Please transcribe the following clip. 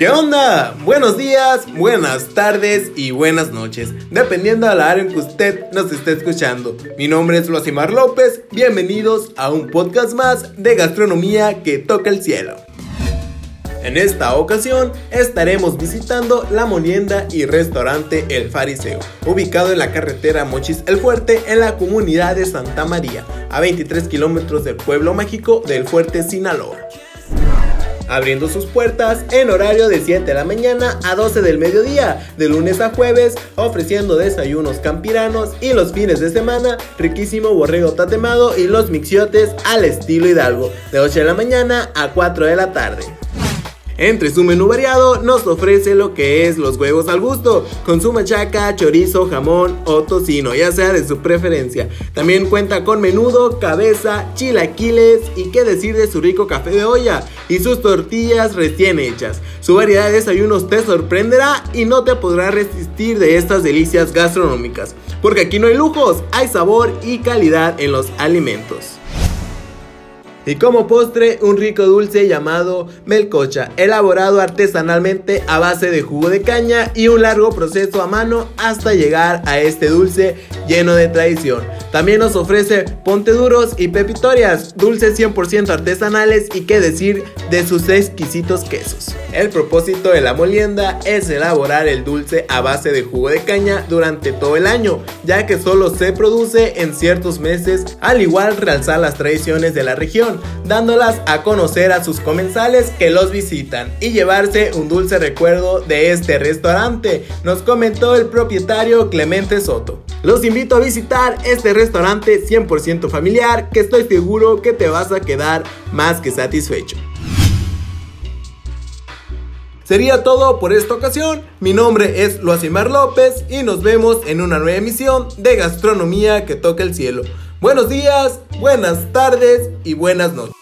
¿Qué onda? Buenos días, buenas tardes y buenas noches, dependiendo de la hora en que usted nos esté escuchando. Mi nombre es Luasimar López, bienvenidos a un podcast más de gastronomía que toca el cielo. En esta ocasión estaremos visitando la molienda y restaurante El Fariseo, ubicado en la carretera Mochis El Fuerte en la comunidad de Santa María, a 23 kilómetros del pueblo mágico del Fuerte Sinaloa abriendo sus puertas en horario de 7 de la mañana a 12 del mediodía, de lunes a jueves, ofreciendo desayunos campiranos y los fines de semana, riquísimo borrego tatemado y los mixiotes al estilo Hidalgo, de 8 de la mañana a 4 de la tarde. Entre su menú variado nos ofrece lo que es los huevos al gusto, con su machaca, chorizo, jamón o tocino, ya sea de su preferencia. También cuenta con menudo, cabeza, chilaquiles y qué decir de su rico café de olla y sus tortillas recién hechas. Su variedad de desayunos te sorprenderá y no te podrá resistir de estas delicias gastronómicas, porque aquí no hay lujos, hay sabor y calidad en los alimentos. Y como postre, un rico dulce llamado melcocha, elaborado artesanalmente a base de jugo de caña y un largo proceso a mano hasta llegar a este dulce lleno de tradición. También nos ofrece ponteduros y pepitorias, dulces 100% artesanales y qué decir de sus exquisitos quesos. El propósito de la molienda es elaborar el dulce a base de jugo de caña durante todo el año, ya que solo se produce en ciertos meses, al igual realzar las tradiciones de la región dándolas a conocer a sus comensales que los visitan y llevarse un dulce recuerdo de este restaurante, nos comentó el propietario Clemente Soto. Los invito a visitar este restaurante 100% familiar que estoy seguro que te vas a quedar más que satisfecho. Sería todo por esta ocasión. Mi nombre es Luasimar López y nos vemos en una nueva emisión de Gastronomía que toca el cielo. Buenos días, buenas tardes y buenas noches.